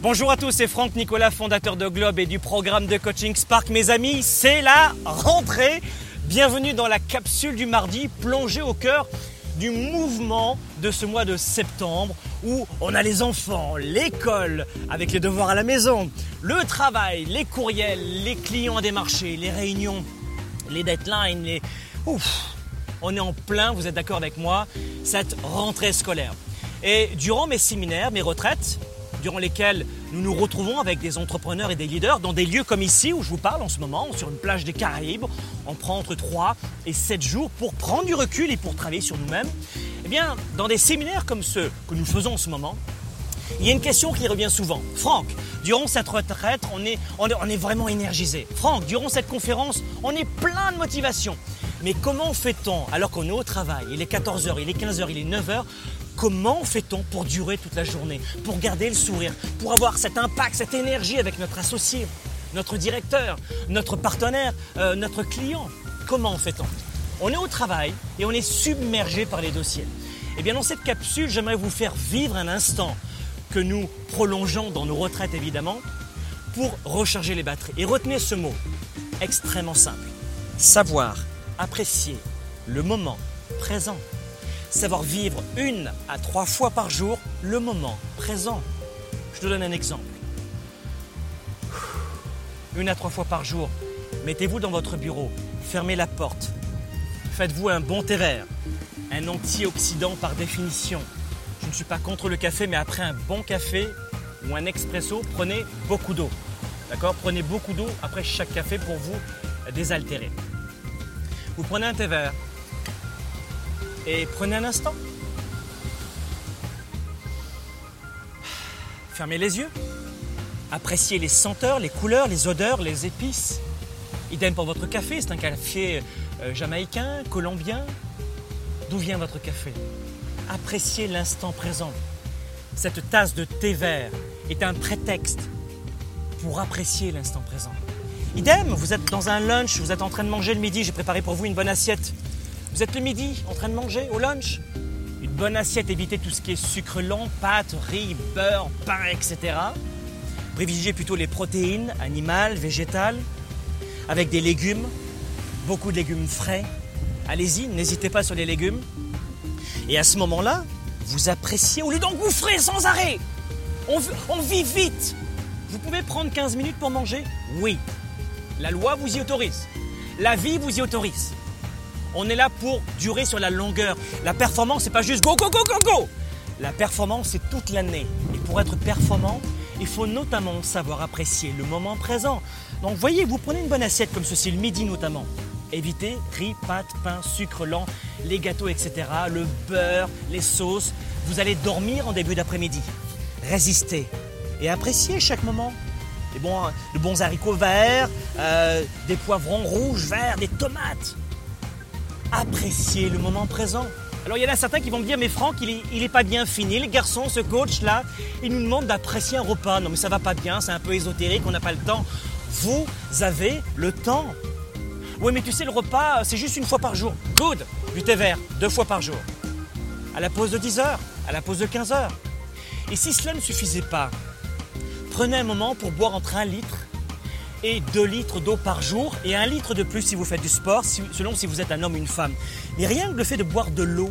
Bonjour à tous, c'est Franck Nicolas, fondateur de Globe et du programme de coaching Spark. Mes amis, c'est la rentrée. Bienvenue dans la capsule du mardi, plongée au cœur du mouvement de ce mois de septembre où on a les enfants, l'école avec les devoirs à la maison, le travail, les courriels, les clients à démarcher, les réunions, les deadlines, les... Ouf, on est en plein, vous êtes d'accord avec moi, cette rentrée scolaire. Et durant mes séminaires, mes retraites, durant lesquelles nous nous retrouvons avec des entrepreneurs et des leaders dans des lieux comme ici où je vous parle en ce moment, sur une plage des Caraïbes. On prend entre 3 et 7 jours pour prendre du recul et pour travailler sur nous-mêmes. Eh bien, dans des séminaires comme ceux que nous faisons en ce moment, il y a une question qui revient souvent. Franck, durant cette retraite, on est, on est, vraiment énergisé. Franck, durant cette conférence, on est plein de motivation. Mais comment fait-on alors qu'on est au travail? Il est 14h, il est 15h, il est 9h Comment fait-on pour durer toute la journée, pour garder le sourire, pour avoir cet impact, cette énergie avec notre associé, notre directeur, notre partenaire, euh, notre client? Comment fait-on? On est au travail et on est submergé par les dossiers. Eh bien, dans cette capsule, j'aimerais vous faire vivre un instant que nous prolongeons dans nos retraites évidemment pour recharger les batteries. Et retenez ce mot extrêmement simple. Savoir apprécier le moment présent savoir vivre une à trois fois par jour le moment présent. Je te donne un exemple. Une à trois fois par jour, mettez-vous dans votre bureau, fermez la porte, faites-vous un bon thé vert, un antioxydant par définition. Je ne suis pas contre le café, mais après un bon café ou un expresso, prenez beaucoup d'eau. D'accord? Prenez beaucoup d'eau après chaque café pour vous désaltérer. Vous prenez un thé vert, et prenez un instant. Fermez les yeux. Appréciez les senteurs, les couleurs, les odeurs, les épices. Idem pour votre café, c'est un café euh, jamaïcain, colombien. D'où vient votre café? Appréciez l'instant présent. Cette tasse de thé vert est un prétexte pour apprécier l'instant présent. Idem, vous êtes dans un lunch, vous êtes en train de manger le midi, j'ai préparé pour vous une bonne assiette. Vous êtes le midi en train de manger au lunch Une bonne assiette, évitez tout ce qui est sucre lent, pâtes, riz, beurre, pain, etc. Privilégiez plutôt les protéines animales, végétales, avec des légumes, beaucoup de légumes frais. Allez-y, n'hésitez pas sur les légumes. Et à ce moment-là, vous appréciez au lieu d'engouffrer sans arrêt. On, on vit vite. Vous pouvez prendre 15 minutes pour manger? Oui. La loi vous y autorise. La vie vous y autorise. On est là pour durer sur la longueur. La performance, c'est pas juste go, go, go, go, go. La performance, c'est toute l'année. Et pour être performant, il faut notamment savoir apprécier le moment présent. Donc, voyez, vous prenez une bonne assiette comme ceci, le midi notamment. Évitez riz, pâtes, pain, sucre lent, les gâteaux, etc., le beurre, les sauces. Vous allez dormir en début d'après-midi. Résistez et appréciez chaque moment. Les bons, de bons haricots verts, euh, des poivrons rouges, verts, des tomates apprécier le moment présent. Alors il y en a certains qui vont me dire, mais Franck, il est, est pas bien fini, le garçon, ce coach-là, il nous demande d'apprécier un repas. Non mais ça va pas bien, c'est un peu ésotérique, on n'a pas le temps. Vous avez le temps. Oui mais tu sais, le repas, c'est juste une fois par jour. Good Du thé vert, deux fois par jour. À la pause de 10 heures, à la pause de 15 heures. Et si cela ne suffisait pas, prenez un moment pour boire entre un litre et 2 litres d'eau par jour et 1 litre de plus si vous faites du sport, selon si vous êtes un homme ou une femme. Mais rien que le fait de boire de l'eau,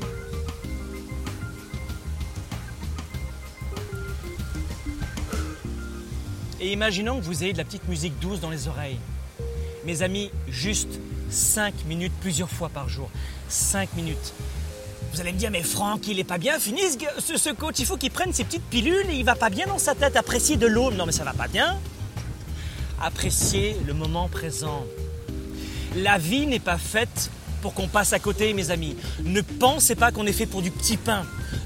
Et imaginons que vous ayez de la petite musique douce dans les oreilles. Mes amis, juste 5 minutes plusieurs fois par jour. 5 minutes. Vous allez me dire, mais Franck, il est pas bien fini ce, ce coach, il faut qu'il prenne ses petites pilules et il va pas bien dans sa tête, apprécier de l'eau. Non mais ça va pas bien. Appréciez le moment présent. La vie n'est pas faite pour qu'on passe à côté, mes amis. Ne pensez pas qu'on est fait pour du petit pain.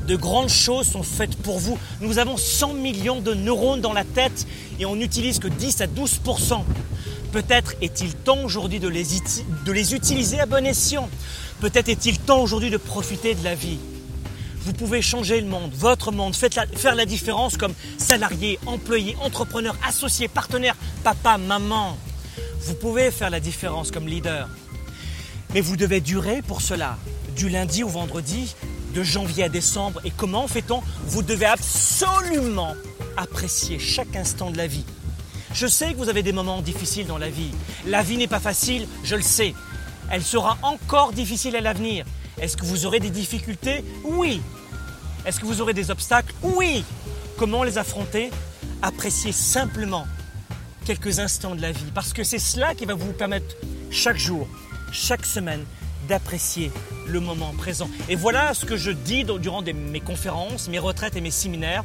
De grandes choses sont faites pour vous. Nous avons 100 millions de neurones dans la tête et on n'utilise que 10 à 12% Peut-être est-il temps aujourd'hui de les utiliser à bon escient. Peut-être est-il temps aujourd'hui de profiter de la vie. Vous pouvez changer le monde, votre monde, faites faire la différence comme salarié, employé, entrepreneur, associé, partenaire, papa, maman. Vous pouvez faire la différence comme leader. Mais vous devez durer pour cela, du lundi au vendredi, de janvier à décembre. Et comment fait-on? Vous devez absolument apprécier chaque instant de la vie. Je sais que vous avez des moments difficiles dans la vie. La vie n'est pas facile, je le sais. Elle sera encore difficile à l'avenir. Est-ce que vous aurez des difficultés Oui. Est-ce que vous aurez des obstacles Oui. Comment les affronter Appréciez simplement quelques instants de la vie, parce que c'est cela qui va vous permettre chaque jour, chaque semaine, d'apprécier le moment présent. Et voilà ce que je dis durant mes conférences, mes retraites et mes séminaires,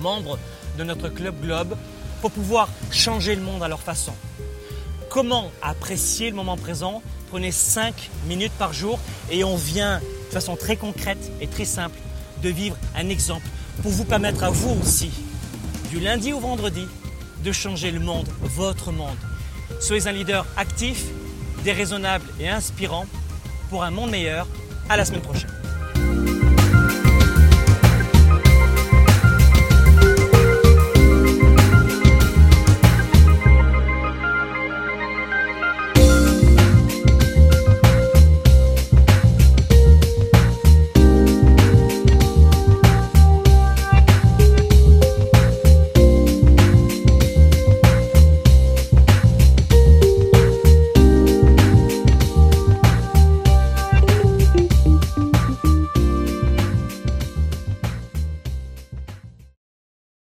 membres de notre club Globe, pour pouvoir changer le monde à leur façon. Comment apprécier le moment présent Prenez 5 minutes par jour et on vient de façon très concrète et très simple de vivre un exemple pour vous permettre à vous aussi, du lundi au vendredi, de changer le monde, votre monde. Soyez un leader actif, déraisonnable et inspirant pour un monde meilleur. À la semaine prochaine.